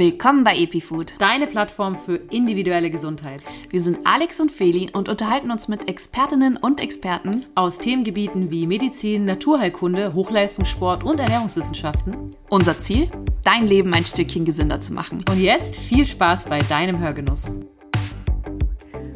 Willkommen bei EpiFood, deine Plattform für individuelle Gesundheit. Wir sind Alex und Feli und unterhalten uns mit Expertinnen und Experten aus Themengebieten wie Medizin, Naturheilkunde, Hochleistungssport und Ernährungswissenschaften. Unser Ziel? Dein Leben ein Stückchen gesünder zu machen. Und jetzt viel Spaß bei deinem Hörgenuss.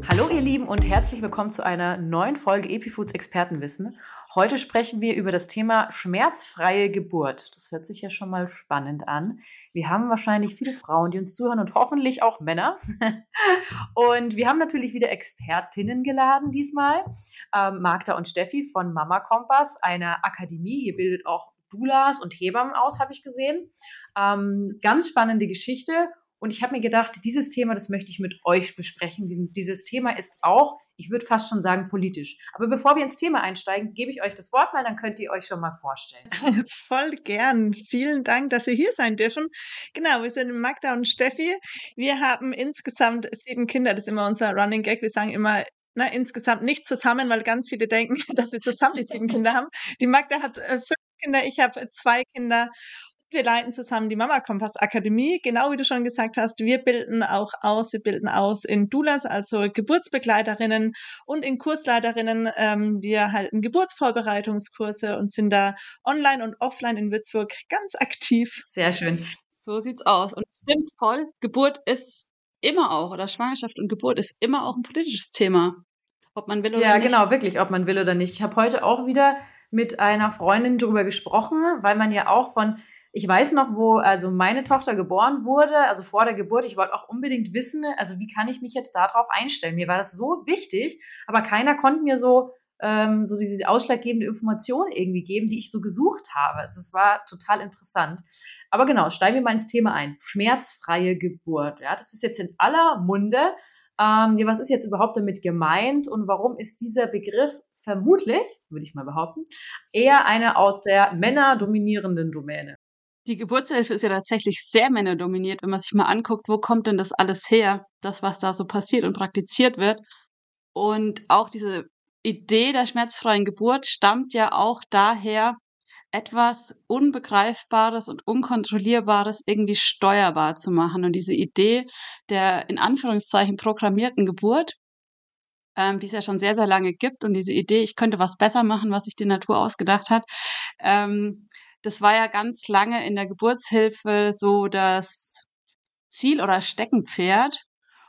Hallo ihr Lieben und herzlich willkommen zu einer neuen Folge EpiFoods Expertenwissen. Heute sprechen wir über das Thema schmerzfreie Geburt. Das hört sich ja schon mal spannend an. Wir haben wahrscheinlich viele Frauen, die uns zuhören und hoffentlich auch Männer. und wir haben natürlich wieder Expertinnen geladen diesmal. Ähm, Magda und Steffi von Mama Kompass, einer Akademie. Ihr bildet auch Doulas und Hebammen aus, habe ich gesehen. Ähm, ganz spannende Geschichte. Und ich habe mir gedacht, dieses Thema, das möchte ich mit euch besprechen. Dieses Thema ist auch ich würde fast schon sagen politisch. Aber bevor wir ins Thema einsteigen, gebe ich euch das Wort mal, dann könnt ihr euch schon mal vorstellen. Voll gern. Vielen Dank, dass ihr hier sein dürfen. Genau, wir sind Magda und Steffi. Wir haben insgesamt sieben Kinder. Das ist immer unser Running Gag. Wir sagen immer, na, insgesamt nicht zusammen, weil ganz viele denken, dass wir zusammen die sieben Kinder haben. Die Magda hat äh, fünf Kinder, ich habe zwei Kinder wir leiten zusammen die Mama Kompass Akademie. Genau wie du schon gesagt hast, wir bilden auch aus, wir bilden aus in Doulas, also Geburtsbegleiterinnen und in Kursleiterinnen. Ähm, wir halten Geburtsvorbereitungskurse und sind da online und offline in Würzburg ganz aktiv. Sehr schön. So sieht's aus. Und stimmt voll, Geburt ist immer auch, oder Schwangerschaft und Geburt ist immer auch ein politisches Thema. Ob man will oder ja, nicht. Ja, genau, wirklich, ob man will oder nicht. Ich habe heute auch wieder mit einer Freundin darüber gesprochen, weil man ja auch von ich weiß noch, wo also meine Tochter geboren wurde, also vor der Geburt. Ich wollte auch unbedingt wissen, also wie kann ich mich jetzt darauf einstellen? Mir war das so wichtig, aber keiner konnte mir so ähm, so diese ausschlaggebende Information irgendwie geben, die ich so gesucht habe. Also es war total interessant. Aber genau, steigen wir mal ins Thema ein. Schmerzfreie Geburt. Ja, das ist jetzt in aller Munde. Ähm, ja, was ist jetzt überhaupt damit gemeint und warum ist dieser Begriff vermutlich, würde ich mal behaupten, eher eine aus der männerdominierenden Domäne? Die Geburtshilfe ist ja tatsächlich sehr männerdominiert, wenn man sich mal anguckt, wo kommt denn das alles her, das, was da so passiert und praktiziert wird. Und auch diese Idee der schmerzfreien Geburt stammt ja auch daher, etwas Unbegreifbares und Unkontrollierbares irgendwie steuerbar zu machen. Und diese Idee der in Anführungszeichen programmierten Geburt, ähm, die es ja schon sehr, sehr lange gibt, und diese Idee, ich könnte was besser machen, was sich die Natur ausgedacht hat, ähm, das war ja ganz lange in der Geburtshilfe so das Ziel oder Steckenpferd.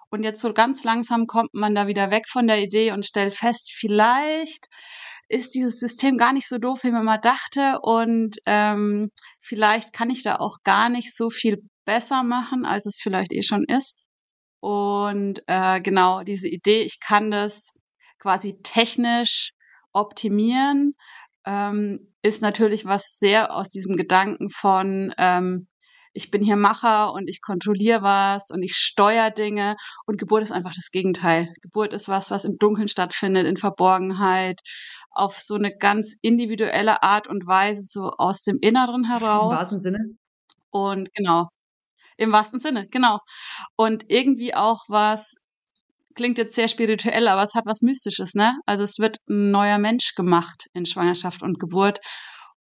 Und jetzt so ganz langsam kommt man da wieder weg von der Idee und stellt fest, vielleicht ist dieses System gar nicht so doof, wie man mal dachte. Und ähm, vielleicht kann ich da auch gar nicht so viel besser machen, als es vielleicht eh schon ist. Und äh, genau diese Idee, ich kann das quasi technisch optimieren, ähm, ist natürlich was sehr aus diesem Gedanken von, ähm, ich bin hier Macher und ich kontrolliere was und ich steuere Dinge. Und Geburt ist einfach das Gegenteil. Geburt ist was, was im Dunkeln stattfindet, in Verborgenheit, auf so eine ganz individuelle Art und Weise, so aus dem Inneren heraus. Im wahrsten Sinne. Und genau. Im wahrsten Sinne, genau. Und irgendwie auch was, klingt jetzt sehr spirituell, aber es hat was Mystisches, ne? Also es wird ein neuer Mensch gemacht in Schwangerschaft und Geburt.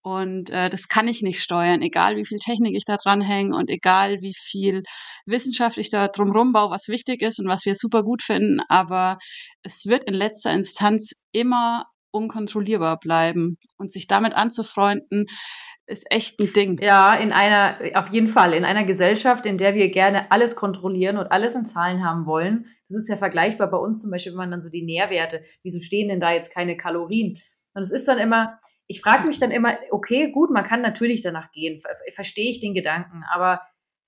Und äh, das kann ich nicht steuern, egal wie viel Technik ich da dran hänge und egal wie viel Wissenschaft ich da drumherum baue, was wichtig ist und was wir super gut finden. Aber es wird in letzter Instanz immer unkontrollierbar bleiben. Und sich damit anzufreunden, ist echt ein Ding. Ja, in einer, auf jeden Fall, in einer Gesellschaft, in der wir gerne alles kontrollieren und alles in Zahlen haben wollen. Das ist ja vergleichbar bei uns zum Beispiel, wenn man dann so die Nährwerte, wieso stehen denn da jetzt keine Kalorien? Und es ist dann immer, ich frage mich dann immer, okay, gut, man kann natürlich danach gehen, verstehe ich den Gedanken, aber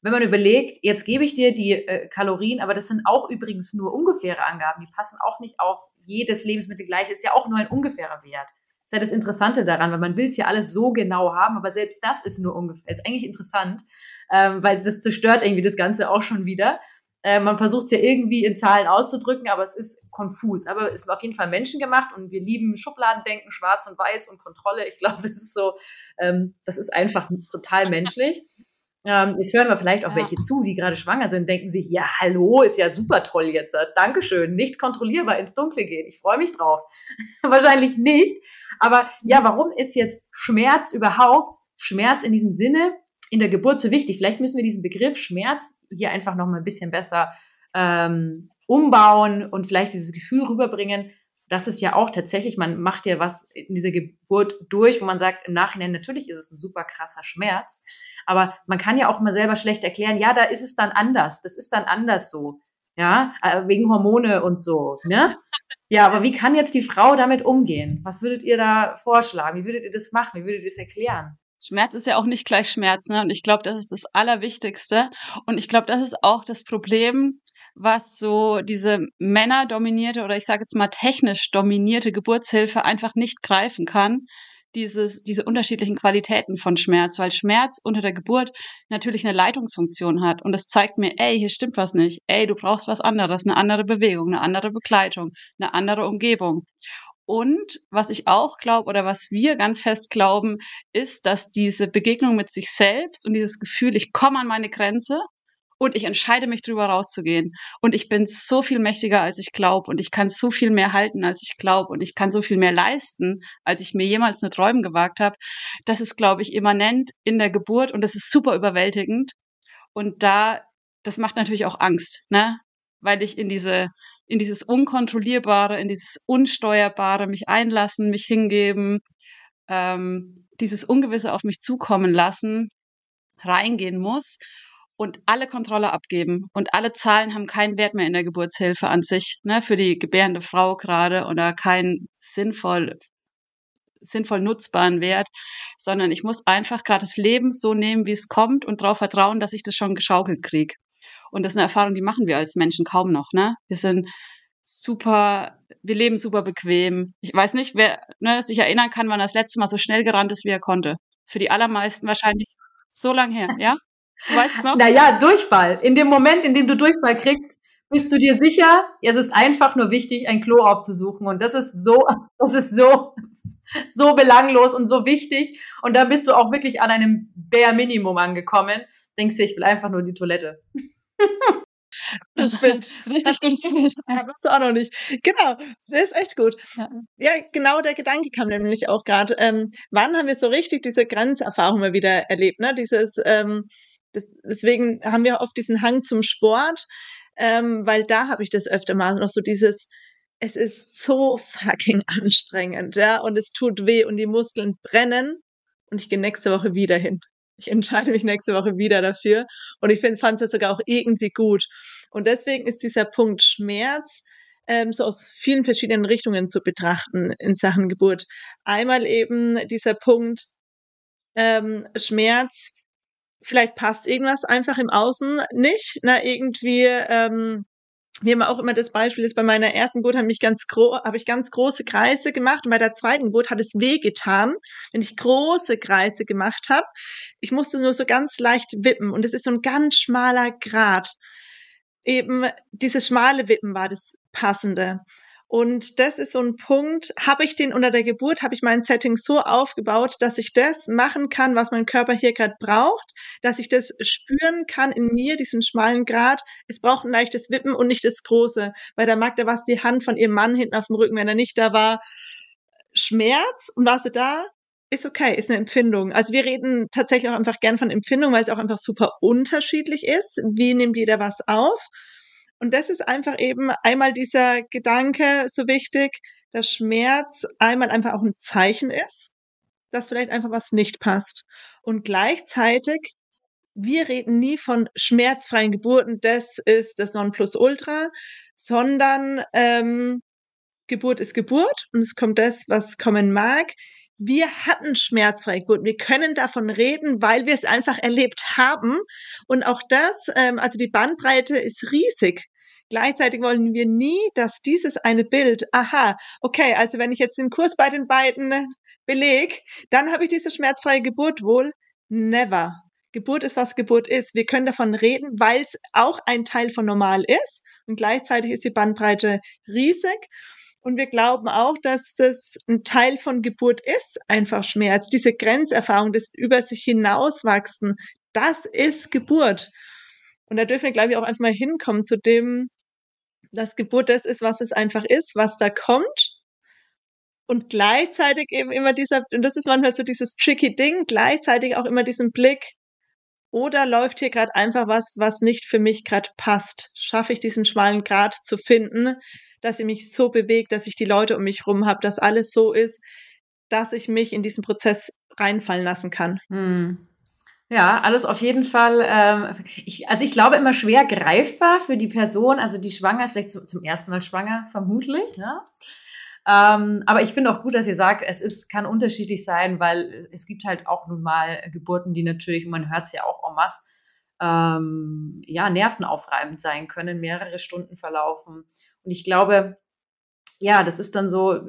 wenn man überlegt, jetzt gebe ich dir die äh, Kalorien, aber das sind auch übrigens nur ungefähre Angaben, die passen auch nicht auf jedes Lebensmittel gleich, ist ja auch nur ein ungefährer Wert ist ja das Interessante daran, weil man will es ja alles so genau haben, aber selbst das ist nur ungefähr, ist eigentlich interessant, ähm, weil das zerstört irgendwie das Ganze auch schon wieder. Äh, man versucht es ja irgendwie in Zahlen auszudrücken, aber es ist konfus. Aber es ist auf jeden Fall menschengemacht und wir lieben Schubladendenken, schwarz und weiß und Kontrolle. Ich glaube, das ist so, ähm, das ist einfach total menschlich. Ähm, jetzt hören wir vielleicht auch ja. welche zu, die gerade schwanger sind, denken sich, ja, hallo, ist ja super toll jetzt. Dankeschön, nicht kontrollierbar ins Dunkle gehen. Ich freue mich drauf. Wahrscheinlich nicht. Aber ja, warum ist jetzt Schmerz überhaupt, Schmerz in diesem Sinne, in der Geburt so wichtig? Vielleicht müssen wir diesen Begriff Schmerz hier einfach noch mal ein bisschen besser ähm, umbauen und vielleicht dieses Gefühl rüberbringen, dass es ja auch tatsächlich, man macht ja was in dieser Geburt durch, wo man sagt, im Nachhinein, natürlich ist es ein super krasser Schmerz, aber man kann ja auch mal selber schlecht erklären, ja, da ist es dann anders, das ist dann anders so, ja, äh, wegen Hormone und so, ne? Ja, aber wie kann jetzt die Frau damit umgehen? Was würdet ihr da vorschlagen? Wie würdet ihr das machen? Wie würdet ihr das erklären? Schmerz ist ja auch nicht gleich Schmerz, ne? Und ich glaube, das ist das Allerwichtigste. Und ich glaube, das ist auch das Problem, was so diese männerdominierte oder ich sage jetzt mal technisch dominierte Geburtshilfe einfach nicht greifen kann. Dieses, diese unterschiedlichen Qualitäten von Schmerz, weil Schmerz unter der Geburt natürlich eine Leitungsfunktion hat. Und das zeigt mir, ey, hier stimmt was nicht. Ey, du brauchst was anderes, eine andere Bewegung, eine andere Begleitung, eine andere Umgebung. Und was ich auch glaube oder was wir ganz fest glauben, ist, dass diese Begegnung mit sich selbst und dieses Gefühl, ich komme an meine Grenze und ich entscheide mich drüber rauszugehen. Und ich bin so viel mächtiger als ich glaube und ich kann so viel mehr halten als ich glaube und ich kann so viel mehr leisten als ich mir jemals nur träumen gewagt habe das ist glaube ich immanent in der Geburt. Und das ist super überwältigend. Und da das macht natürlich auch Angst ne? Weil ich in diese in dieses unkontrollierbare in dieses unsteuerbare mich einlassen mich hingeben ähm, dieses Ungewisse auf mich zukommen lassen reingehen muss und alle Kontrolle abgeben und alle Zahlen haben keinen Wert mehr in der Geburtshilfe an sich, ne, für die gebärende Frau gerade oder keinen sinnvoll sinnvoll nutzbaren Wert, sondern ich muss einfach gerade das Leben so nehmen, wie es kommt und darauf vertrauen, dass ich das schon geschaukelt kriege. Und das ist eine Erfahrung, die machen wir als Menschen kaum noch, ne? Wir sind super, wir leben super bequem. Ich weiß nicht, wer ne, sich erinnern kann, wann das letzte Mal so schnell gerannt ist, wie er konnte. Für die allermeisten wahrscheinlich so lang her, ja? Weißt du noch? Naja, Durchfall. In dem Moment, in dem du Durchfall kriegst, bist du dir sicher, es ist einfach nur wichtig, ein Klo aufzusuchen. Und das ist so, das ist so, so belanglos und so wichtig. Und da bist du auch wirklich an einem Bare Minimum angekommen. Denkst du, ich will einfach nur die Toilette. Das Bild. Richtig gutes Bild. Ja, du auch noch nicht. Genau, das ist echt gut. Ja, ja genau der Gedanke kam nämlich auch gerade. Ähm, wann haben wir so richtig diese Grenzerfahrung mal wieder erlebt? Ne? Dieses, ähm, das, deswegen haben wir oft diesen Hang zum Sport, ähm, weil da habe ich das öfter mal noch so dieses, es ist so fucking anstrengend, ja, und es tut weh und die Muskeln brennen und ich gehe nächste Woche wieder hin. Ich entscheide mich nächste Woche wieder dafür und ich fand es sogar auch irgendwie gut. Und deswegen ist dieser Punkt Schmerz ähm, so aus vielen verschiedenen Richtungen zu betrachten in Sachen Geburt. Einmal eben dieser Punkt ähm, Schmerz, vielleicht passt irgendwas einfach im Außen nicht. Na, irgendwie, ähm, wir haben auch immer das Beispiel ist bei meiner ersten Geburt habe ich ganz ich ganz große Kreise gemacht und bei der zweiten Geburt hat es weh getan, wenn ich große Kreise gemacht habe. Ich musste nur so ganz leicht wippen und es ist so ein ganz schmaler Grat. Eben dieses schmale Wippen war das passende. Und das ist so ein Punkt, habe ich den unter der Geburt, habe ich mein Setting so aufgebaut, dass ich das machen kann, was mein Körper hier gerade braucht, dass ich das spüren kann in mir, diesen schmalen Grad. Es braucht ein leichtes Wippen und nicht das große. Bei der Magda war es die Hand von ihrem Mann hinten auf dem Rücken, wenn er nicht da war. Schmerz und war sie da? Ist okay, ist eine Empfindung. Also wir reden tatsächlich auch einfach gern von Empfindung, weil es auch einfach super unterschiedlich ist. Wie nimmt jeder was auf? Und das ist einfach eben einmal dieser Gedanke so wichtig, dass Schmerz einmal einfach auch ein Zeichen ist, dass vielleicht einfach was nicht passt. Und gleichzeitig, wir reden nie von schmerzfreien Geburten, das ist das Nonplusultra, sondern ähm, Geburt ist Geburt und es kommt das, was kommen mag wir hatten schmerzfreie Geburt. Wir können davon reden, weil wir es einfach erlebt haben. Und auch das, ähm, also die Bandbreite ist riesig. Gleichzeitig wollen wir nie, dass dieses eine Bild, aha, okay, also wenn ich jetzt den Kurs bei den beiden beleg, dann habe ich diese schmerzfreie Geburt wohl. Never. Geburt ist, was Geburt ist. Wir können davon reden, weil es auch ein Teil von normal ist. Und gleichzeitig ist die Bandbreite riesig. Und wir glauben auch, dass das ein Teil von Geburt ist, einfach Schmerz. Diese Grenzerfahrung, das über sich hinauswachsen, das ist Geburt. Und da dürfen wir, glaube ich, auch einfach mal hinkommen zu dem, dass Geburt das ist, was es einfach ist, was da kommt. Und gleichzeitig eben immer dieser, und das ist manchmal so dieses tricky Ding, gleichzeitig auch immer diesen Blick, Oder läuft hier gerade einfach was, was nicht für mich gerade passt? Schaffe ich diesen schmalen Grat zu finden, dass ich mich so bewegt, dass ich die Leute um mich rum habe, dass alles so ist, dass ich mich in diesen Prozess reinfallen lassen kann. Hm. Ja, alles auf jeden Fall. Ähm, ich, also ich glaube immer schwer greifbar für die Person, also die schwanger ist, vielleicht zum, zum ersten Mal schwanger, vermutlich. Ja? Ähm, aber ich finde auch gut, dass ihr sagt, es ist, kann unterschiedlich sein, weil es, gibt halt auch nun mal Geburten, die natürlich, man hört es ja auch en masse, ähm, ja, nervenaufreibend sein können, mehrere Stunden verlaufen. Und ich glaube, ja, das ist dann so,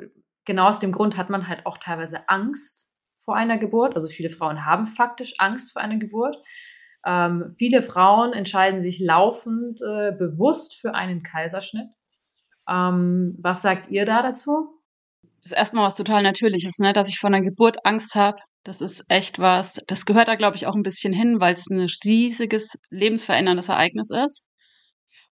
genau aus dem Grund hat man halt auch teilweise Angst vor einer Geburt. Also viele Frauen haben faktisch Angst vor einer Geburt. Ähm, viele Frauen entscheiden sich laufend äh, bewusst für einen Kaiserschnitt. Ähm, was sagt ihr da dazu? Das ist erstmal was total Natürliches, ne? dass ich vor einer Geburt Angst habe. Das ist echt was, das gehört da, glaube ich, auch ein bisschen hin, weil es ein riesiges, lebensveränderndes Ereignis ist.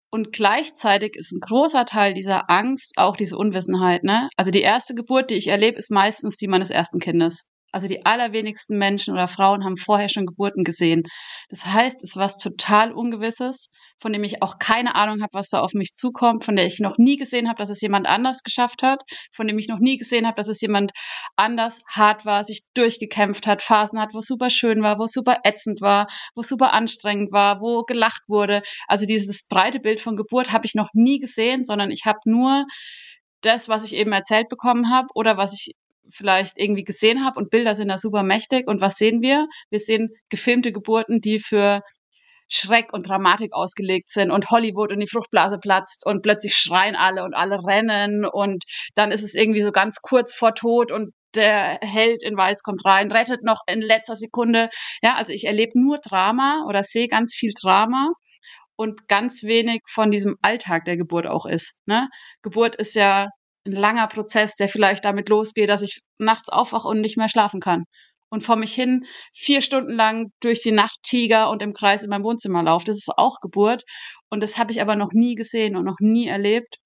Und gleichzeitig ist ein großer Teil dieser Angst auch diese Unwissenheit. Ne? Also die erste Geburt, die ich erlebe, ist meistens die meines ersten Kindes. Also die allerwenigsten Menschen oder Frauen haben vorher schon Geburten gesehen. Das heißt, es ist was total Ungewisses, von dem ich auch keine Ahnung habe, was da auf mich zukommt, von der ich noch nie gesehen habe, dass es jemand anders geschafft hat, von dem ich noch nie gesehen habe, dass es jemand anders hart war, sich durchgekämpft hat, Phasen hat, wo es super schön war, wo es super ätzend war, wo es super anstrengend war, wo gelacht wurde. Also dieses breite Bild von Geburt habe ich noch nie gesehen, sondern ich habe nur das, was ich eben erzählt bekommen habe oder was ich vielleicht irgendwie gesehen habe und Bilder sind da super mächtig. Und was sehen wir? Wir sehen gefilmte Geburten, die für Schreck und Dramatik ausgelegt sind und Hollywood und die Fruchtblase platzt und plötzlich schreien alle und alle rennen und dann ist es irgendwie so ganz kurz vor Tod und der Held in Weiß kommt rein, rettet noch in letzter Sekunde. Ja, also ich erlebe nur Drama oder sehe ganz viel Drama und ganz wenig von diesem Alltag der Geburt auch ist. Ne? Geburt ist ja ein langer Prozess, der vielleicht damit losgeht, dass ich nachts aufwache und nicht mehr schlafen kann. Und vor mich hin vier Stunden lang durch die Nacht Tiger und im Kreis in meinem Wohnzimmer laufe. Das ist auch Geburt. Und das habe ich aber noch nie gesehen und noch nie erlebt.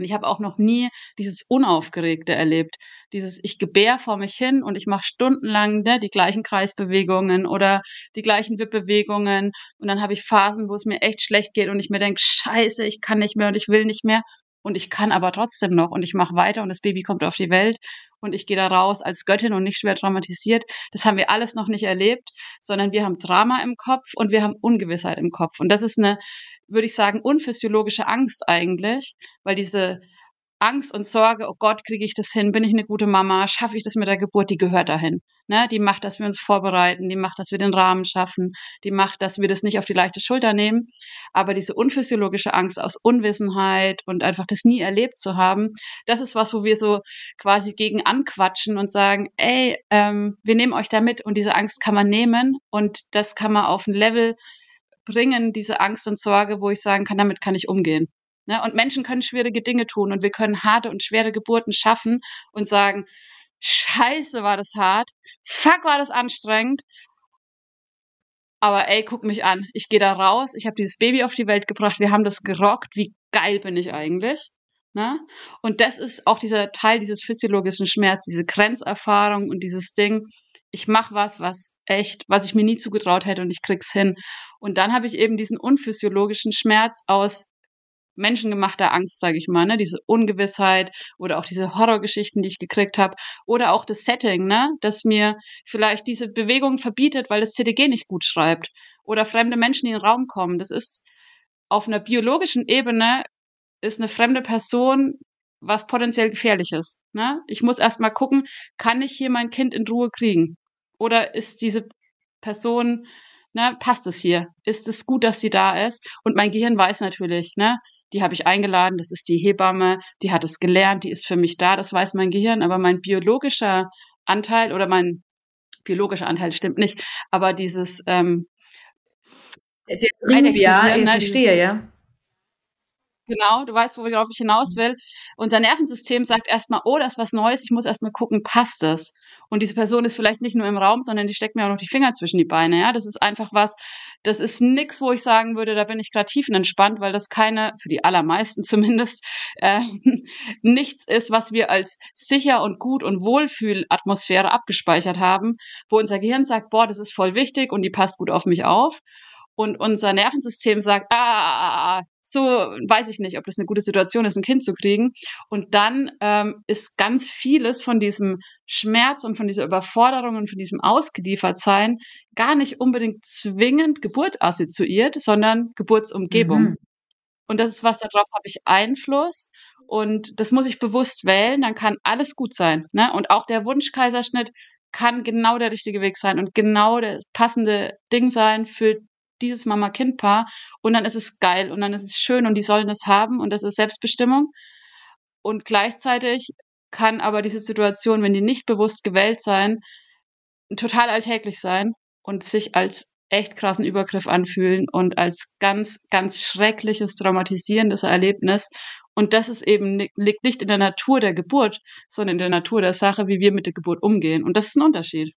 Und ich habe auch noch nie dieses Unaufgeregte erlebt. Dieses, ich gebär vor mich hin und ich mache stundenlang ne, die gleichen Kreisbewegungen oder die gleichen Wippbewegungen. Und dann habe ich Phasen, wo es mir echt schlecht geht und ich mir denke, scheiße, ich kann nicht mehr und ich will nicht mehr und ich kann aber trotzdem noch und ich mache weiter und das Baby kommt auf die Welt und ich gehe da raus als Göttin und nicht schwer traumatisiert. Das haben wir alles noch nicht erlebt, sondern wir haben Drama im Kopf und wir haben Ungewissheit im Kopf. Und das ist eine, würde ich sagen, unphysiologische Angst eigentlich, weil diese Angst und Sorge, oh Gott, kriege ich das hin? Bin ich eine gute Mama? Schaffe ich das mit der Geburt? Die gehört dahin. Ne? Die macht, dass wir uns vorbereiten, die macht, dass wir den Rahmen schaffen, die macht, dass wir das nicht auf die leichte Schulter nehmen. Aber diese unphysiologische Angst aus Unwissenheit und einfach das nie erlebt zu haben, das ist was, wo wir so quasi gegen anquatschen und sagen, ey, ähm, wir nehmen euch da mit und diese Angst kann man nehmen und das kann man auf ein Level bringen, diese Angst und Sorge, wo ich sagen kann, damit kann ich umgehen. Ne? Und Menschen können schwierige Dinge tun und wir können harte und schwere Geburten schaffen und sagen, scheiße war das hart, fuck war das anstrengend, aber ey, guck mich an, ich gehe da raus, ich habe dieses Baby auf die Welt gebracht, wir haben das gerockt, wie geil bin ich eigentlich? Ne? Und das ist auch dieser Teil dieses physiologischen Schmerz, diese Grenzerfahrung und dieses Ding, ich mache was, was echt, was ich mir nie zugetraut hätte und ich krieg's hin. Und dann habe ich eben diesen unphysiologischen Schmerz aus menschengemachter Angst, sage ich mal, ne? diese Ungewissheit oder auch diese Horrorgeschichten, die ich gekriegt habe oder auch das Setting, ne? dass mir vielleicht diese Bewegung verbietet, weil das CDG nicht gut schreibt oder fremde Menschen in den Raum kommen. Das ist auf einer biologischen Ebene ist eine fremde Person was potenziell gefährlich ist. Ne? Ich muss erst mal gucken, kann ich hier mein Kind in Ruhe kriegen? Oder ist diese Person, ne, passt es hier? Ist es gut, dass sie da ist? Und mein Gehirn weiß natürlich, ne, die habe ich eingeladen, das ist die Hebamme, die hat es gelernt, die ist für mich da, das weiß mein Gehirn, aber mein biologischer Anteil oder mein biologischer Anteil stimmt nicht, aber dieses ähm, der Trieb, ja, ich ne, verstehe, ja. Genau, du weißt, worauf ich hinaus will. Unser Nervensystem sagt erstmal, oh, das ist was Neues, ich muss erstmal gucken, passt das? Und diese Person ist vielleicht nicht nur im Raum, sondern die steckt mir auch noch die Finger zwischen die Beine. Ja, das ist einfach was, das ist nix, wo ich sagen würde, da bin ich gerade tiefenentspannt, weil das keine, für die allermeisten zumindest, äh, nichts ist, was wir als sicher und gut und Wohlfühlatmosphäre abgespeichert haben, wo unser Gehirn sagt, boah, das ist voll wichtig und die passt gut auf mich auf und unser Nervensystem sagt, ah, ah, ah, ah, so weiß ich nicht, ob das eine gute Situation ist, ein Kind zu kriegen. Und dann ähm, ist ganz vieles von diesem Schmerz und von dieser Überforderung und von diesem Ausgeliefertsein gar nicht unbedingt zwingend Geburt assoziiert, sondern Geburtsumgebung. Mhm. Und das ist was, darauf habe ich Einfluss. Und das muss ich bewusst wählen, dann kann alles gut sein. Ne? Und auch der Wunschkaiserschnitt kann genau der richtige Weg sein und genau das passende Ding sein für dieses Mama-Kind-Paar und dann ist es geil und dann ist es schön und die sollen es haben und das ist Selbstbestimmung. Und gleichzeitig kann aber diese Situation, wenn die nicht bewusst gewählt sein, total alltäglich sein und sich als echt krassen Übergriff anfühlen und als ganz, ganz schreckliches, traumatisierendes Erlebnis. Und das ist eben, liegt nicht in der Natur der Geburt, sondern in der Natur der Sache, wie wir mit der Geburt umgehen. Und das ist ein Unterschied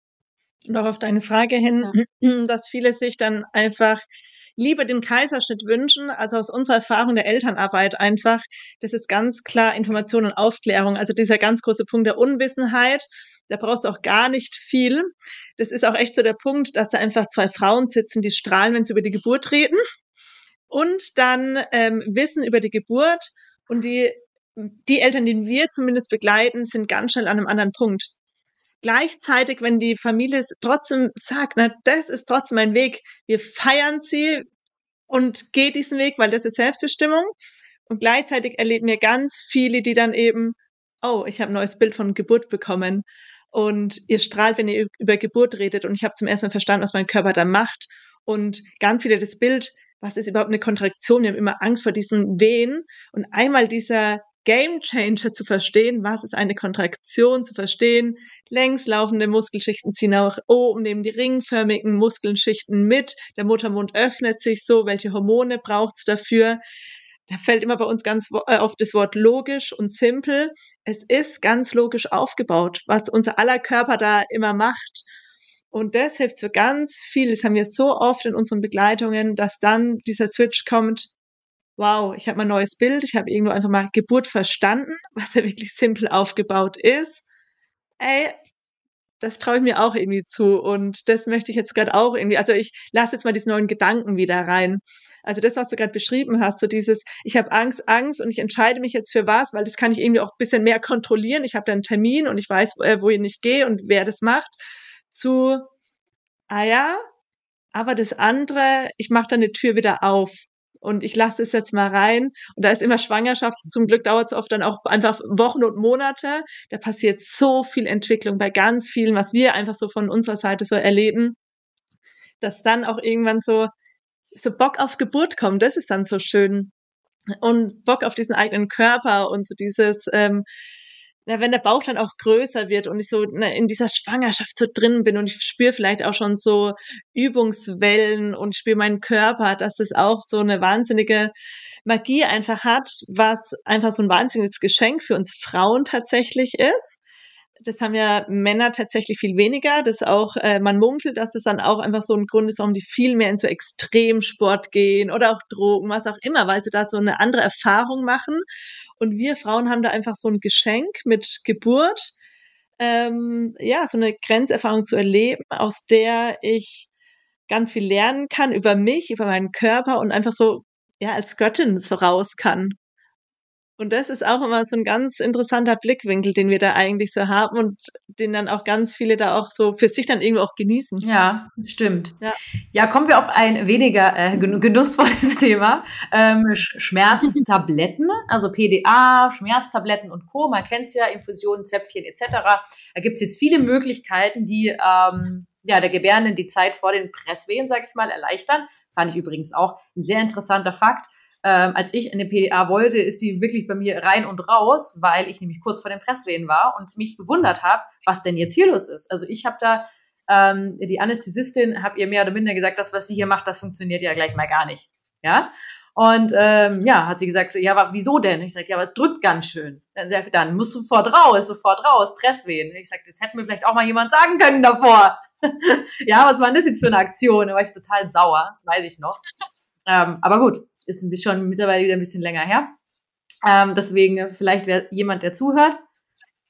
und auch auf deine Frage hin, ja. dass viele sich dann einfach lieber den Kaiserschnitt wünschen, also aus unserer Erfahrung der Elternarbeit einfach, das ist ganz klar Information und Aufklärung. Also dieser ganz große Punkt der Unwissenheit, da brauchst du auch gar nicht viel. Das ist auch echt so der Punkt, dass da einfach zwei Frauen sitzen, die strahlen, wenn sie über die Geburt reden und dann ähm, wissen über die Geburt und die die Eltern, die wir zumindest begleiten, sind ganz schnell an einem anderen Punkt gleichzeitig, wenn die Familie trotzdem sagt, na, das ist trotzdem mein Weg, wir feiern sie und geht diesen Weg, weil das ist Selbstbestimmung. Und gleichzeitig erleben wir ganz viele, die dann eben, oh, ich habe ein neues Bild von Geburt bekommen. Und ihr strahlt, wenn ihr über Geburt redet. Und ich habe zum ersten Mal verstanden, was mein Körper da macht. Und ganz viele das Bild, was ist überhaupt eine Kontraktion? Wir haben immer Angst vor diesen Wehen. Und einmal dieser Game Changer zu verstehen, was ist eine Kontraktion zu verstehen. Längs laufende Muskelschichten ziehen auch oben neben die ringförmigen Muskelschichten mit. Der Muttermund öffnet sich so. Welche Hormone braucht es dafür? Da fällt immer bei uns ganz äh, oft das Wort logisch und simpel. Es ist ganz logisch aufgebaut, was unser aller Körper da immer macht. Und das hilft für ganz viel. Das haben wir so oft in unseren Begleitungen, dass dann dieser Switch kommt wow, ich habe mein neues Bild, ich habe irgendwo einfach mal Geburt verstanden, was ja wirklich simpel aufgebaut ist. Ey, das traue ich mir auch irgendwie zu und das möchte ich jetzt gerade auch irgendwie, also ich lasse jetzt mal diesen neuen Gedanken wieder rein. Also das, was du gerade beschrieben hast, so dieses, ich habe Angst, Angst und ich entscheide mich jetzt für was, weil das kann ich irgendwie auch ein bisschen mehr kontrollieren. Ich habe da einen Termin und ich weiß, äh, wohin ich gehe und wer das macht. Zu, ah ja, aber das andere, ich mache dann eine Tür wieder auf und ich lasse es jetzt mal rein. Und da ist immer Schwangerschaft. Zum Glück dauert es oft dann auch einfach Wochen und Monate. Da passiert so viel Entwicklung bei ganz vielen, was wir einfach so von unserer Seite so erleben, dass dann auch irgendwann so, so Bock auf Geburt kommt. Das ist dann so schön. Und Bock auf diesen eigenen Körper und so dieses, ähm, na, wenn der Bauch dann auch größer wird und ich so na, in dieser Schwangerschaft so drin bin und ich spüre vielleicht auch schon so Übungswellen und spüre meinen Körper, dass das auch so eine wahnsinnige Magie einfach hat, was einfach so ein wahnsinniges Geschenk für uns Frauen tatsächlich ist das haben ja Männer tatsächlich viel weniger. Das auch, äh, man munkelt, dass das dann auch einfach so ein Grund ist, warum die viel mehr in so Extremsport gehen oder auch Drogen, was auch immer, weil sie da so eine andere Erfahrung machen. Und wir Frauen haben da einfach so ein Geschenk mit Geburt, ähm, ja, so eine Grenzerfahrung zu erleben, aus der ich ganz viel lernen kann über mich, über meinen Körper und einfach so, ja, als Göttin so raus kann. Und das ist auch immer so ein ganz interessanter Blickwinkel, den wir da eigentlich so haben und den dann auch ganz viele da auch so für sich dann irgendwo auch genießen. Ja, stimmt. Ja, ja kommen wir auf ein weniger äh, genussvolles Thema. Ähm, Schmerztabletten, also PDA, Schmerztabletten und Co. Man kennt es ja, Infusionen, Zäpfchen etc. Da gibt es jetzt viele Möglichkeiten, die ähm, ja, der Gebärenden die Zeit vor den Presswehen, sage ich mal, erleichtern. Fand ich übrigens auch ein sehr interessanter Fakt ähm, als ich eine PDA wollte, ist die wirklich bei mir rein und raus, weil ich nämlich kurz vor den Presswehen war und mich gewundert habe, was denn jetzt hier los ist. Also ich habe da ähm, die Anästhesistin, habe ihr mehr oder minder gesagt, das, was sie hier macht, das funktioniert ja gleich mal gar nicht. Ja. Und ähm, ja, hat sie gesagt, ja, aber wieso denn? Ich sage, ja, aber es drückt ganz schön. Dann sagt dann musst du sofort raus, sofort raus, Presswehen. Ich sage, das hätte mir vielleicht auch mal jemand sagen können davor. ja, was war denn das jetzt für eine Aktion? Da war ich total sauer, weiß ich noch. Ähm, aber gut, ist schon mittlerweile wieder ein bisschen länger her. Ähm, deswegen, vielleicht wäre jemand, der zuhört,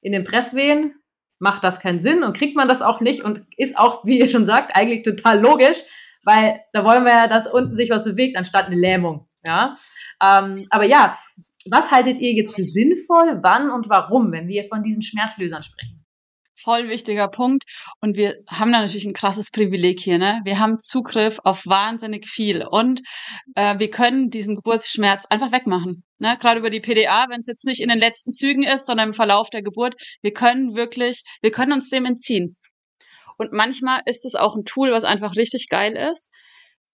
in den Presswehen macht das keinen Sinn und kriegt man das auch nicht und ist auch, wie ihr schon sagt, eigentlich total logisch, weil da wollen wir ja, dass unten sich was bewegt, anstatt eine Lähmung. Ja, ähm, aber ja, was haltet ihr jetzt für sinnvoll, wann und warum, wenn wir von diesen Schmerzlösern sprechen? Voll wichtiger Punkt. Und wir haben da natürlich ein krasses Privileg hier. Ne? Wir haben Zugriff auf wahnsinnig viel. Und äh, wir können diesen Geburtsschmerz einfach wegmachen. Ne? Gerade über die PDA, wenn es jetzt nicht in den letzten Zügen ist, sondern im Verlauf der Geburt. Wir können wirklich, wir können uns dem entziehen. Und manchmal ist es auch ein Tool, was einfach richtig geil ist.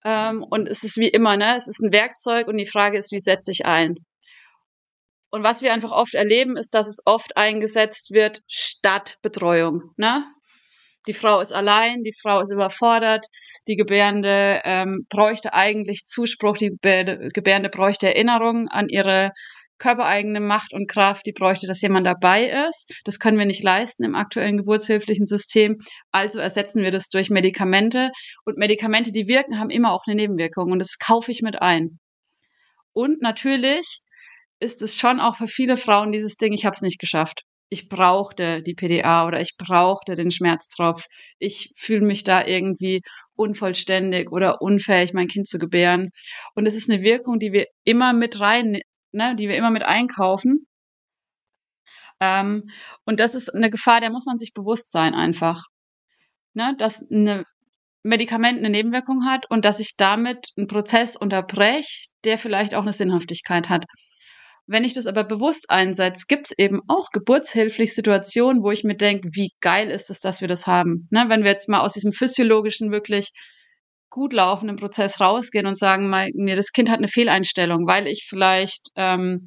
Ähm, und es ist wie immer, ne? Es ist ein Werkzeug und die Frage ist, wie setze ich ein? Und was wir einfach oft erleben, ist, dass es oft eingesetzt wird statt Betreuung. Ne? Die Frau ist allein, die Frau ist überfordert, die Gebärende ähm, bräuchte eigentlich Zuspruch, die Gebärende bräuchte Erinnerung an ihre körpereigene Macht und Kraft, die bräuchte, dass jemand dabei ist. Das können wir nicht leisten im aktuellen geburtshilflichen System. Also ersetzen wir das durch Medikamente. Und Medikamente, die wirken, haben immer auch eine Nebenwirkung. Und das kaufe ich mit ein. Und natürlich ist es schon auch für viele Frauen dieses Ding, ich habe es nicht geschafft. Ich brauchte die PDA oder ich brauchte den Schmerztropf. Ich fühle mich da irgendwie unvollständig oder unfähig, mein Kind zu gebären. Und es ist eine Wirkung, die wir immer mit rein ne, die wir immer mit einkaufen. Ähm, und das ist eine Gefahr, der muss man sich bewusst sein einfach. Ne, dass ein Medikament eine Nebenwirkung hat und dass ich damit einen Prozess unterbreche, der vielleicht auch eine Sinnhaftigkeit hat. Wenn ich das aber bewusst einsetze, gibt es eben auch geburtshilflich Situationen, wo ich mir denke, wie geil ist es, dass wir das haben. Ne, wenn wir jetzt mal aus diesem physiologischen wirklich gut laufenden Prozess rausgehen und sagen, mir das Kind hat eine Fehleinstellung, weil ich vielleicht ähm,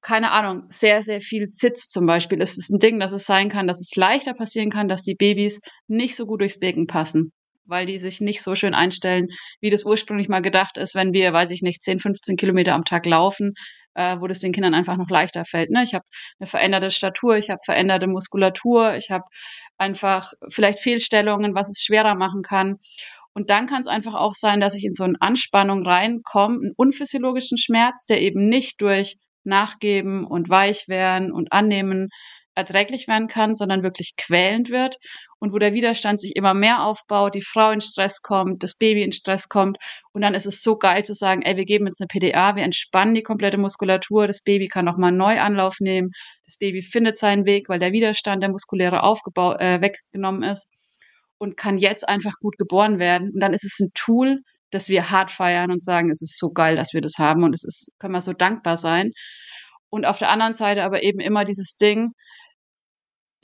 keine Ahnung, sehr, sehr viel Sitz zum Beispiel. Es ist ein Ding, dass es sein kann, dass es leichter passieren kann, dass die Babys nicht so gut durchs Becken passen, weil die sich nicht so schön einstellen, wie das ursprünglich mal gedacht ist, wenn wir, weiß ich nicht, 10, 15 Kilometer am Tag laufen, äh, wo das den Kindern einfach noch leichter fällt. Ne? Ich habe eine veränderte Statur, ich habe veränderte Muskulatur, ich habe einfach vielleicht Fehlstellungen, was es schwerer machen kann. Und dann kann es einfach auch sein, dass ich in so eine Anspannung reinkomme, einen unphysiologischen Schmerz, der eben nicht durch Nachgeben und weich werden und annehmen erträglich werden kann, sondern wirklich quälend wird und wo der Widerstand sich immer mehr aufbaut, die Frau in Stress kommt, das Baby in Stress kommt und dann ist es so geil zu sagen, ey, wir geben jetzt eine PDA, wir entspannen die komplette Muskulatur, das Baby kann nochmal neu Anlauf nehmen, das Baby findet seinen Weg, weil der Widerstand, der muskuläre aufgebaut, äh, weggenommen ist und kann jetzt einfach gut geboren werden. Und dann ist es ein Tool, das wir hart feiern und sagen, es ist so geil, dass wir das haben und es ist, können wir so dankbar sein. Und auf der anderen Seite aber eben immer dieses Ding,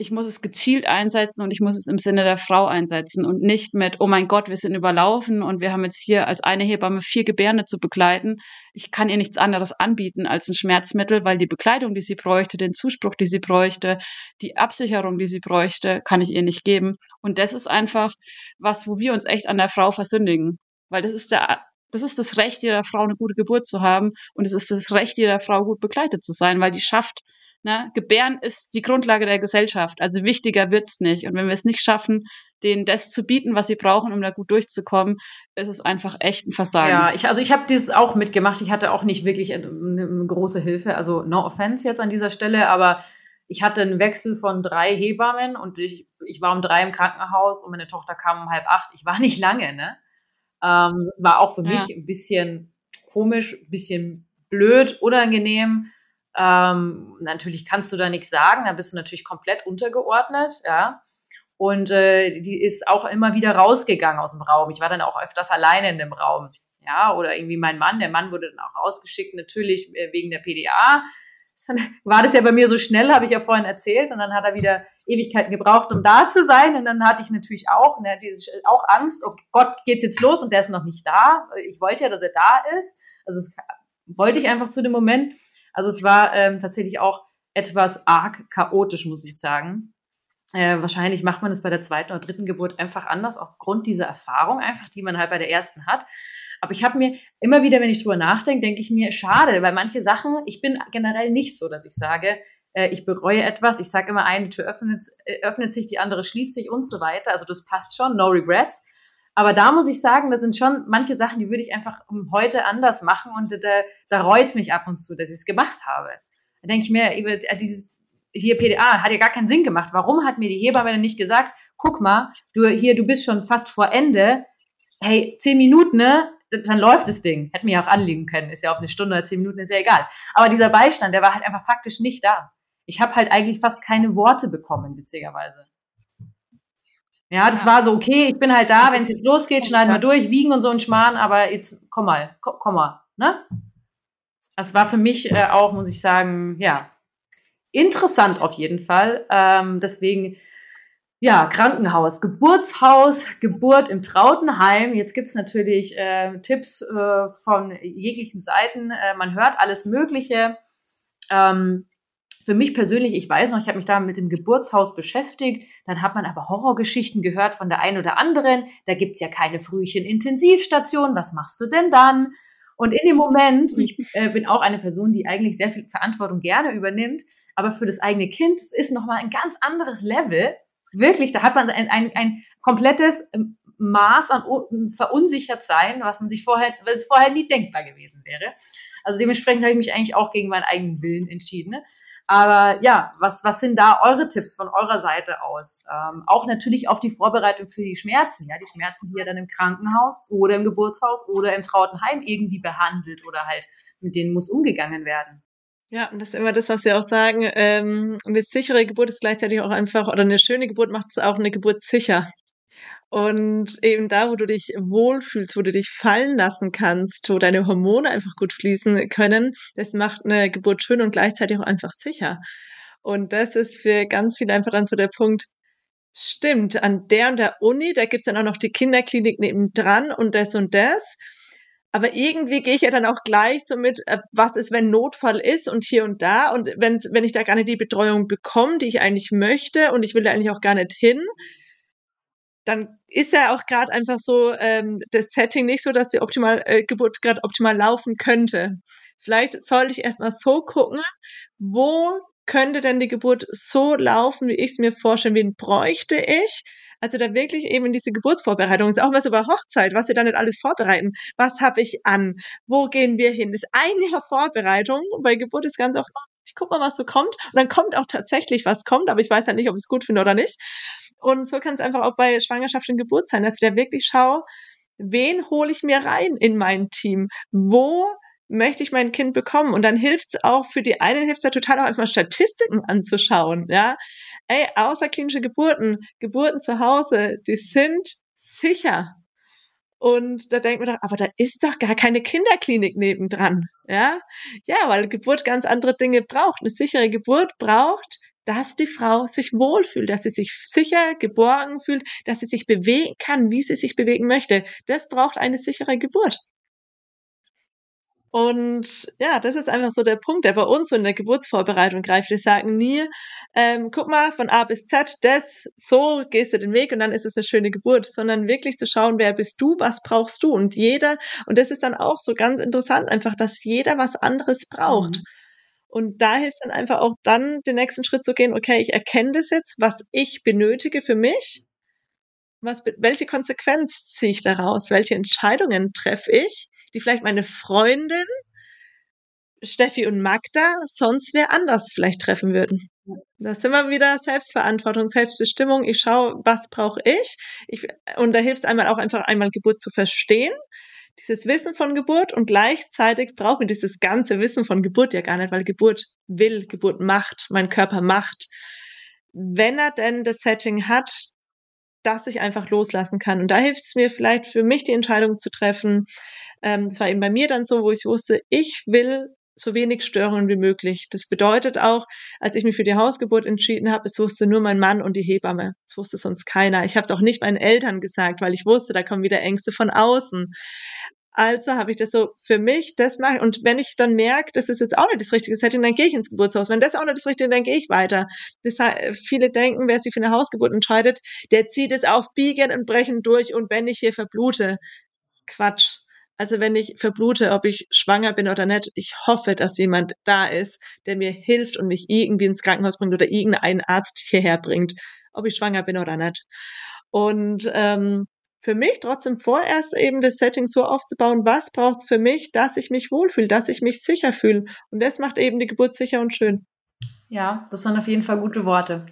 ich muss es gezielt einsetzen und ich muss es im Sinne der Frau einsetzen und nicht mit, oh mein Gott, wir sind überlaufen und wir haben jetzt hier als eine Hebamme vier Gebärende zu begleiten. Ich kann ihr nichts anderes anbieten als ein Schmerzmittel, weil die Bekleidung, die sie bräuchte, den Zuspruch, die sie bräuchte, die Absicherung, die sie bräuchte, kann ich ihr nicht geben. Und das ist einfach was, wo wir uns echt an der Frau versündigen. Weil das ist der, das ist das Recht jeder Frau, eine gute Geburt zu haben. Und es ist das Recht jeder Frau, gut begleitet zu sein, weil die schafft, Ne? Gebären ist die Grundlage der Gesellschaft. Also wichtiger wird's nicht. Und wenn wir es nicht schaffen, denen das zu bieten, was sie brauchen, um da gut durchzukommen, ist es einfach echt ein Versagen. Ja, ich, also ich habe dieses auch mitgemacht. Ich hatte auch nicht wirklich eine, eine große Hilfe. Also no offense jetzt an dieser Stelle, aber ich hatte einen Wechsel von drei Hebammen und ich, ich war um drei im Krankenhaus und meine Tochter kam um halb acht. Ich war nicht lange, ne? Ähm, war auch für mich ja. ein bisschen komisch, ein bisschen blöd, unangenehm. Ähm, natürlich kannst du da nichts sagen, da bist du natürlich komplett untergeordnet, ja. Und äh, die ist auch immer wieder rausgegangen aus dem Raum. Ich war dann auch öfters alleine in dem Raum, ja. Oder irgendwie mein Mann, der Mann wurde dann auch rausgeschickt, natürlich äh, wegen der PDA. Dann war das ja bei mir so schnell, habe ich ja vorhin erzählt. Und dann hat er wieder Ewigkeiten gebraucht, um da zu sein. Und dann hatte ich natürlich auch, ne, auch Angst, oh Gott, geht's jetzt los und der ist noch nicht da. Ich wollte ja, dass er da ist. Also das wollte ich einfach zu dem Moment. Also es war ähm, tatsächlich auch etwas arg chaotisch, muss ich sagen. Äh, wahrscheinlich macht man es bei der zweiten oder dritten Geburt einfach anders, aufgrund dieser Erfahrung einfach, die man halt bei der ersten hat. Aber ich habe mir immer wieder, wenn ich drüber nachdenke, denke ich mir, schade, weil manche Sachen, ich bin generell nicht so, dass ich sage, äh, ich bereue etwas. Ich sage immer, eine Tür öffnet, äh, öffnet sich, die andere schließt sich und so weiter. Also das passt schon, no regrets. Aber da muss ich sagen, da sind schon manche Sachen, die würde ich einfach heute anders machen und da, da reut es mich ab und zu, dass ich es gemacht habe. Da denke ich mir, äh, dieses hier PDA hat ja gar keinen Sinn gemacht. Warum hat mir die Hebamme denn nicht gesagt, guck mal, du hier, du bist schon fast vor Ende. Hey, zehn Minuten, ne? Dann läuft das Ding. Hätten wir ja auch anliegen können. Ist ja auf eine Stunde oder zehn Minuten, ist ja egal. Aber dieser Beistand, der war halt einfach faktisch nicht da. Ich habe halt eigentlich fast keine Worte bekommen, witzigerweise. Ja, das ja. war so, okay, ich bin halt da, wenn es jetzt losgeht, schneiden wir durch, wiegen und so ein Schmarrn, aber jetzt komm mal, komm, komm mal, ne? Das war für mich äh, auch, muss ich sagen, ja, interessant auf jeden Fall. Ähm, deswegen, ja, Krankenhaus, Geburtshaus, Geburt im Trautenheim. Jetzt gibt's natürlich äh, Tipps äh, von jeglichen Seiten. Äh, man hört alles Mögliche. Ähm, für mich persönlich, ich weiß noch, ich habe mich da mit dem Geburtshaus beschäftigt, dann hat man aber Horrorgeschichten gehört von der einen oder anderen. Da gibt's ja keine Frühchen-Intensivstation. Was machst du denn dann? Und in dem Moment, und ich äh, bin auch eine Person, die eigentlich sehr viel Verantwortung gerne übernimmt, aber für das eigene Kind, das ist nochmal ein ganz anderes Level. Wirklich, da hat man ein, ein, ein komplettes ähm, Maß an verunsichert sein, was man sich vorher, was vorher nie denkbar gewesen wäre. Also dementsprechend habe ich mich eigentlich auch gegen meinen eigenen Willen entschieden. Ne? Aber ja, was, was sind da eure Tipps von eurer Seite aus? Ähm, auch natürlich auf die Vorbereitung für die Schmerzen. Ja, die Schmerzen, die ja dann im Krankenhaus oder im Geburtshaus oder im Trautenheim irgendwie behandelt oder halt mit denen muss umgegangen werden. Ja, und das ist immer das, was wir auch sagen. Ähm, eine sichere Geburt ist gleichzeitig auch einfach, oder eine schöne Geburt macht es auch eine Geburt sicher. Und eben da, wo du dich wohlfühlst, wo du dich fallen lassen kannst, wo deine Hormone einfach gut fließen können, das macht eine Geburt schön und gleichzeitig auch einfach sicher. Und das ist für ganz viele einfach dann so der Punkt, stimmt, an der und der Uni, da gibt's dann auch noch die Kinderklinik nebendran und das und das. Aber irgendwie gehe ich ja dann auch gleich so mit, äh, was ist, wenn Notfall ist und hier und da. Und wenn, wenn ich da gar nicht die Betreuung bekomme, die ich eigentlich möchte und ich will da eigentlich auch gar nicht hin, dann ist ja auch gerade einfach so ähm, das Setting nicht so, dass die optimal, äh, Geburt gerade optimal laufen könnte. Vielleicht sollte ich erstmal so gucken, wo könnte denn die Geburt so laufen, wie ich es mir vorstelle, wen bräuchte ich? Also da wirklich eben in diese Geburtsvorbereitung, ist auch was über Hochzeit, was wir da nicht alles vorbereiten. Was habe ich an? Wo gehen wir hin? Das ist ein Jahr Vorbereitung. Bei Geburt ist ganz oft, ich guck mal, was so kommt. Und dann kommt auch tatsächlich, was kommt, aber ich weiß halt nicht, ob ich es gut finde oder nicht. Und so kann es einfach auch bei Schwangerschaft und Geburt sein, dass ich da wirklich schaue, wen hole ich mir rein in mein Team? Wo möchte ich mein Kind bekommen? Und dann hilft es auch für die einen hilft es ja total auch einfach Statistiken anzuschauen, ja. Ey, außerklinische Geburten, Geburten zu Hause, die sind sicher. Und da denkt man doch, aber da ist doch gar keine Kinderklinik nebendran, ja. Ja, weil Geburt ganz andere Dinge braucht. Eine sichere Geburt braucht dass die Frau sich wohlfühlt, dass sie sich sicher geborgen fühlt, dass sie sich bewegen kann, wie sie sich bewegen möchte. Das braucht eine sichere Geburt. Und ja, das ist einfach so der Punkt, der bei uns so in der Geburtsvorbereitung greift. Wir sagen nie, ähm, guck mal, von A bis Z, das, so gehst du den Weg und dann ist es eine schöne Geburt, sondern wirklich zu schauen, wer bist du, was brauchst du und jeder, und das ist dann auch so ganz interessant, einfach, dass jeder was anderes braucht. Mhm. Und da hilft es dann einfach auch dann, den nächsten Schritt zu gehen, okay, ich erkenne das jetzt, was ich benötige für mich. Was, welche Konsequenz ziehe ich daraus? Welche Entscheidungen treffe ich, die vielleicht meine Freundin, Steffi und Magda, sonst wer anders vielleicht treffen würden? Da sind wir wieder Selbstverantwortung, Selbstbestimmung. Ich schaue, was brauche ich? ich? Und da hilft es einmal auch einfach einmal Geburt zu verstehen dieses Wissen von Geburt und gleichzeitig brauchen wir dieses ganze Wissen von Geburt ja gar nicht, weil Geburt will, Geburt macht, mein Körper macht. Wenn er denn das Setting hat, dass ich einfach loslassen kann. Und da hilft es mir vielleicht für mich die Entscheidung zu treffen. Ähm, das war eben bei mir dann so, wo ich wusste, ich will so wenig Störungen wie möglich. Das bedeutet auch, als ich mich für die Hausgeburt entschieden habe, es wusste nur mein Mann und die Hebamme. Es wusste sonst keiner. Ich habe es auch nicht meinen Eltern gesagt, weil ich wusste, da kommen wieder Ängste von außen. Also habe ich das so für mich, das mache ich. Und wenn ich dann merke, das ist jetzt auch nicht das richtige Setting, dann gehe ich ins Geburtshaus. Wenn das auch nicht das Richtige, dann gehe ich weiter. Das, viele denken, wer sich für eine Hausgeburt entscheidet, der zieht es auf Biegen und Brechen durch und wenn ich hier verblute. Quatsch. Also wenn ich verblute, ob ich schwanger bin oder nicht, ich hoffe, dass jemand da ist, der mir hilft und mich irgendwie ins Krankenhaus bringt oder irgendein Arzt hierher bringt, ob ich schwanger bin oder nicht. Und ähm, für mich trotzdem vorerst eben das Setting so aufzubauen, was braucht's für mich, dass ich mich wohlfühle, dass ich mich sicher fühle. Und das macht eben die Geburt sicher und schön. Ja, das sind auf jeden Fall gute Worte.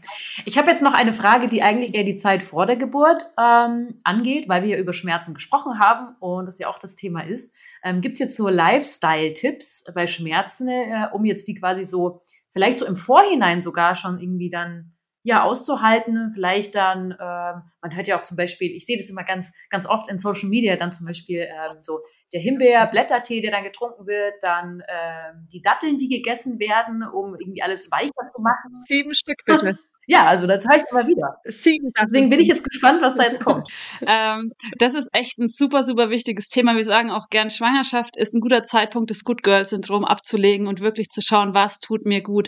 Ich habe jetzt noch eine Frage, die eigentlich eher die Zeit vor der Geburt ähm, angeht, weil wir ja über Schmerzen gesprochen haben und das ja auch das Thema ist. Ähm, Gibt es jetzt so Lifestyle-Tipps bei Schmerzen, äh, um jetzt die quasi so, vielleicht so im Vorhinein sogar schon irgendwie dann ja, auszuhalten, vielleicht dann, äh, man hört ja auch zum Beispiel, ich sehe das immer ganz, ganz oft in Social Media, dann zum Beispiel ähm, so der Himbeer-Blättertee, der dann getrunken wird, dann ähm, die Datteln, die gegessen werden, um irgendwie alles weicher zu machen. Sieben Stück bitte. Ja, also das höre ich immer wieder. Deswegen bin ich jetzt gespannt, was da jetzt kommt. ähm, das ist echt ein super, super wichtiges Thema. Wir sagen auch gern, Schwangerschaft ist ein guter Zeitpunkt, das Good Girl-Syndrom abzulegen und wirklich zu schauen, was tut mir gut.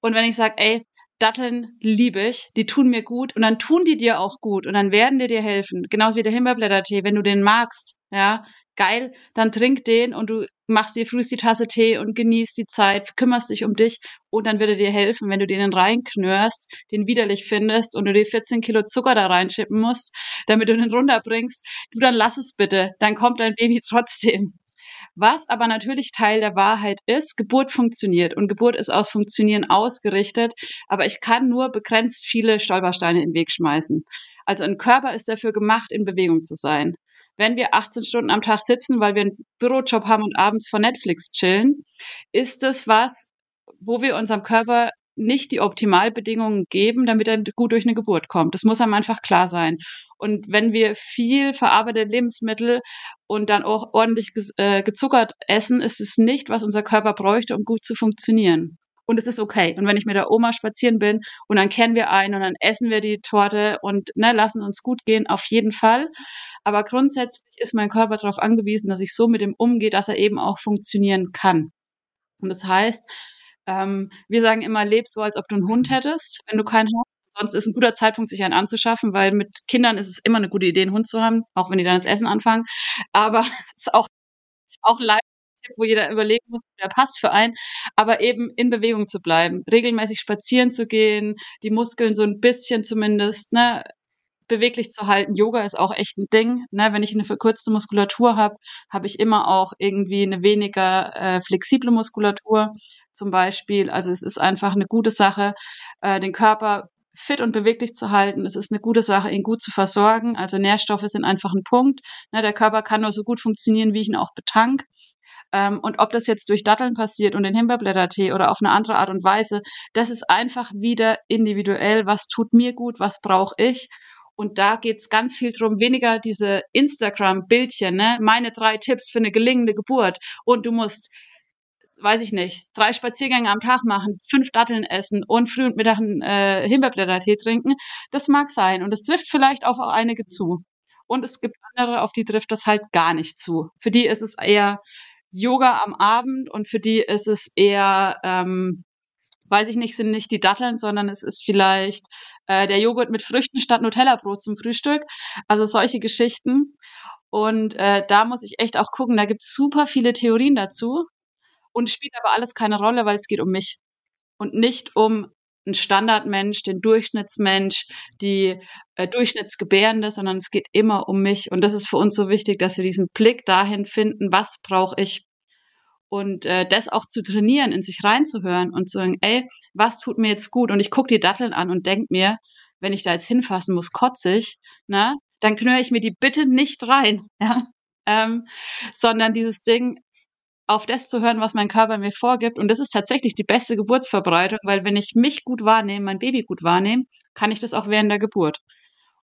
Und wenn ich sage, ey, Datteln liebe ich, die tun mir gut und dann tun die dir auch gut und dann werden die dir helfen. Genauso wie der Himbeerblättertee, wenn du den magst, ja, geil, dann trink den und du machst dir frühst die Tasse Tee und genießt die Zeit, kümmerst dich um dich und dann wird er dir helfen, wenn du den reinknörst, den widerlich findest und du dir 14 Kilo Zucker da reinschippen musst, damit du den runterbringst, du dann lass es bitte, dann kommt dein Baby trotzdem. Was aber natürlich Teil der Wahrheit ist, Geburt funktioniert und Geburt ist aus Funktionieren ausgerichtet, aber ich kann nur begrenzt viele Stolpersteine in den Weg schmeißen. Also ein Körper ist dafür gemacht, in Bewegung zu sein. Wenn wir 18 Stunden am Tag sitzen, weil wir einen Bürojob haben und abends vor Netflix chillen, ist das was, wo wir unserem Körper nicht die Optimalbedingungen geben, damit er gut durch eine Geburt kommt. Das muss einem einfach klar sein. Und wenn wir viel verarbeitete Lebensmittel und dann auch ordentlich äh, gezuckert essen, ist es nicht, was unser Körper bräuchte, um gut zu funktionieren. Und es ist okay. Und wenn ich mit der Oma spazieren bin und dann kehren wir ein und dann essen wir die Torte und ne, lassen uns gut gehen, auf jeden Fall. Aber grundsätzlich ist mein Körper darauf angewiesen, dass ich so mit ihm umgehe, dass er eben auch funktionieren kann. Und das heißt, ähm, wir sagen immer, leb so, als ob du einen Hund hättest, wenn du keinen hast. Sonst ist ein guter Zeitpunkt, sich einen anzuschaffen, weil mit Kindern ist es immer eine gute Idee, einen Hund zu haben, auch wenn die dann das Essen anfangen. Aber es ist auch, auch live wo jeder überlegen muss, der passt für einen, aber eben in Bewegung zu bleiben, regelmäßig spazieren zu gehen, die Muskeln so ein bisschen zumindest, ne, beweglich zu halten. Yoga ist auch echt ein Ding. Ne? Wenn ich eine verkürzte Muskulatur habe, habe ich immer auch irgendwie eine weniger äh, flexible Muskulatur zum Beispiel. Also es ist einfach eine gute Sache, äh, den Körper fit und beweglich zu halten. Es ist eine gute Sache, ihn gut zu versorgen. Also Nährstoffe sind einfach ein Punkt. Ne, der Körper kann nur so gut funktionieren, wie ich ihn auch betank. Ähm, und ob das jetzt durch Datteln passiert und den Himbeerblättertee oder auf eine andere Art und Weise, das ist einfach wieder individuell. Was tut mir gut? Was brauche ich? Und da geht's ganz viel drum, weniger diese Instagram-Bildchen, ne? Meine drei Tipps für eine gelingende Geburt. Und du musst, weiß ich nicht, drei Spaziergänge am Tag machen, fünf Datteln essen und früh und Mittag einen äh, Himbeerblättertee trinken. Das mag sein. Und es trifft vielleicht auf einige zu. Und es gibt andere, auf die trifft das halt gar nicht zu. Für die ist es eher Yoga am Abend und für die ist es eher ähm, weiß ich nicht, sind nicht die Datteln, sondern es ist vielleicht äh, der Joghurt mit Früchten statt Nutella-Brot zum Frühstück. Also solche Geschichten. Und äh, da muss ich echt auch gucken, da gibt es super viele Theorien dazu und spielt aber alles keine Rolle, weil es geht um mich und nicht um einen Standardmensch, den Durchschnittsmensch, die äh, Durchschnittsgebärende, sondern es geht immer um mich. Und das ist für uns so wichtig, dass wir diesen Blick dahin finden, was brauche ich und äh, das auch zu trainieren, in sich reinzuhören und zu sagen, ey, was tut mir jetzt gut? Und ich gucke die Datteln an und denk mir, wenn ich da jetzt hinfassen muss, kotzig, ne, dann knöre ich mir die bitte nicht rein, ja, ähm, sondern dieses Ding, auf das zu hören, was mein Körper mir vorgibt. Und das ist tatsächlich die beste Geburtsverbreitung, weil wenn ich mich gut wahrnehme, mein Baby gut wahrnehme, kann ich das auch während der Geburt.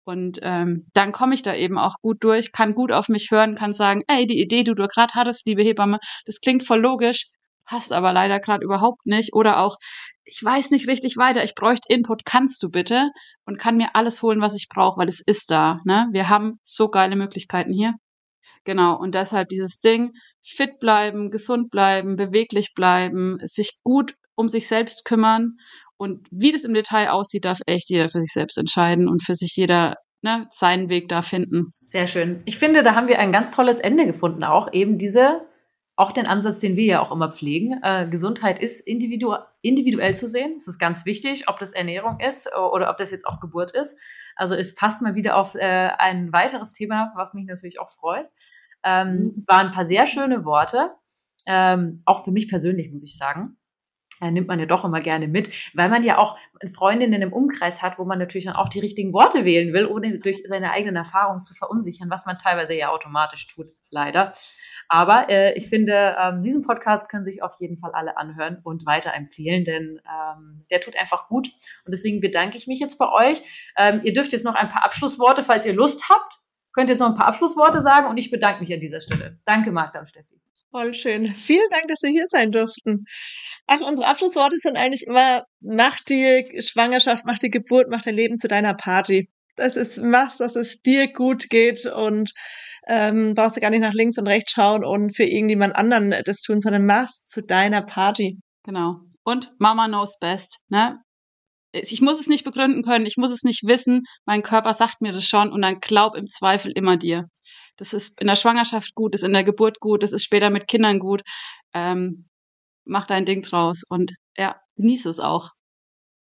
Und ähm, dann komme ich da eben auch gut durch, kann gut auf mich hören, kann sagen, ey, die Idee, die du gerade hattest, liebe Hebamme, das klingt voll logisch, passt aber leider gerade überhaupt nicht. Oder auch, ich weiß nicht richtig weiter, ich bräuchte Input, kannst du bitte? Und kann mir alles holen, was ich brauche, weil es ist da. Ne? Wir haben so geile Möglichkeiten hier. Genau, und deshalb dieses Ding, fit bleiben, gesund bleiben, beweglich bleiben, sich gut um sich selbst kümmern und wie das im Detail aussieht, darf echt jeder für sich selbst entscheiden und für sich jeder ne, seinen Weg da finden. Sehr schön. Ich finde, da haben wir ein ganz tolles Ende gefunden, auch eben diese, auch den Ansatz, den wir ja auch immer pflegen. Äh, Gesundheit ist individu individuell zu sehen. Das ist ganz wichtig, ob das Ernährung ist oder ob das jetzt auch Geburt ist. Also es passt mal wieder auf äh, ein weiteres Thema, was mich natürlich auch freut. Ähm, mhm. Es waren ein paar sehr schöne Worte, ähm, auch für mich persönlich, muss ich sagen äh, nimmt man ja doch immer gerne mit, weil man ja auch Freundinnen im Umkreis hat, wo man natürlich dann auch die richtigen Worte wählen will, ohne durch seine eigenen Erfahrungen zu verunsichern, was man teilweise ja automatisch tut, leider. Aber äh, ich finde, ähm, diesen Podcast können sich auf jeden Fall alle anhören und weiterempfehlen, denn ähm, der tut einfach gut. Und deswegen bedanke ich mich jetzt bei euch. Ähm, ihr dürft jetzt noch ein paar Abschlussworte, falls ihr Lust habt, könnt ihr jetzt noch ein paar Abschlussworte sagen und ich bedanke mich an dieser Stelle. Danke, Magda und Steffi. Voll schön. Vielen Dank, dass Sie hier sein durften. Ach, unsere Abschlussworte sind eigentlich immer, mach die Schwangerschaft, mach die Geburt, mach dein Leben zu deiner Party. Das ist, machst, dass es dir gut geht und ähm, brauchst du gar nicht nach links und rechts schauen und für irgendjemand anderen das tun, sondern machst zu deiner Party. Genau. Und Mama knows best, ne? Ich muss es nicht begründen können, ich muss es nicht wissen, mein Körper sagt mir das schon und dann glaub im Zweifel immer dir. Das ist in der Schwangerschaft gut, ist in der Geburt gut, das ist später mit Kindern gut. Ähm, mach dein Ding draus und ja, genieße es auch.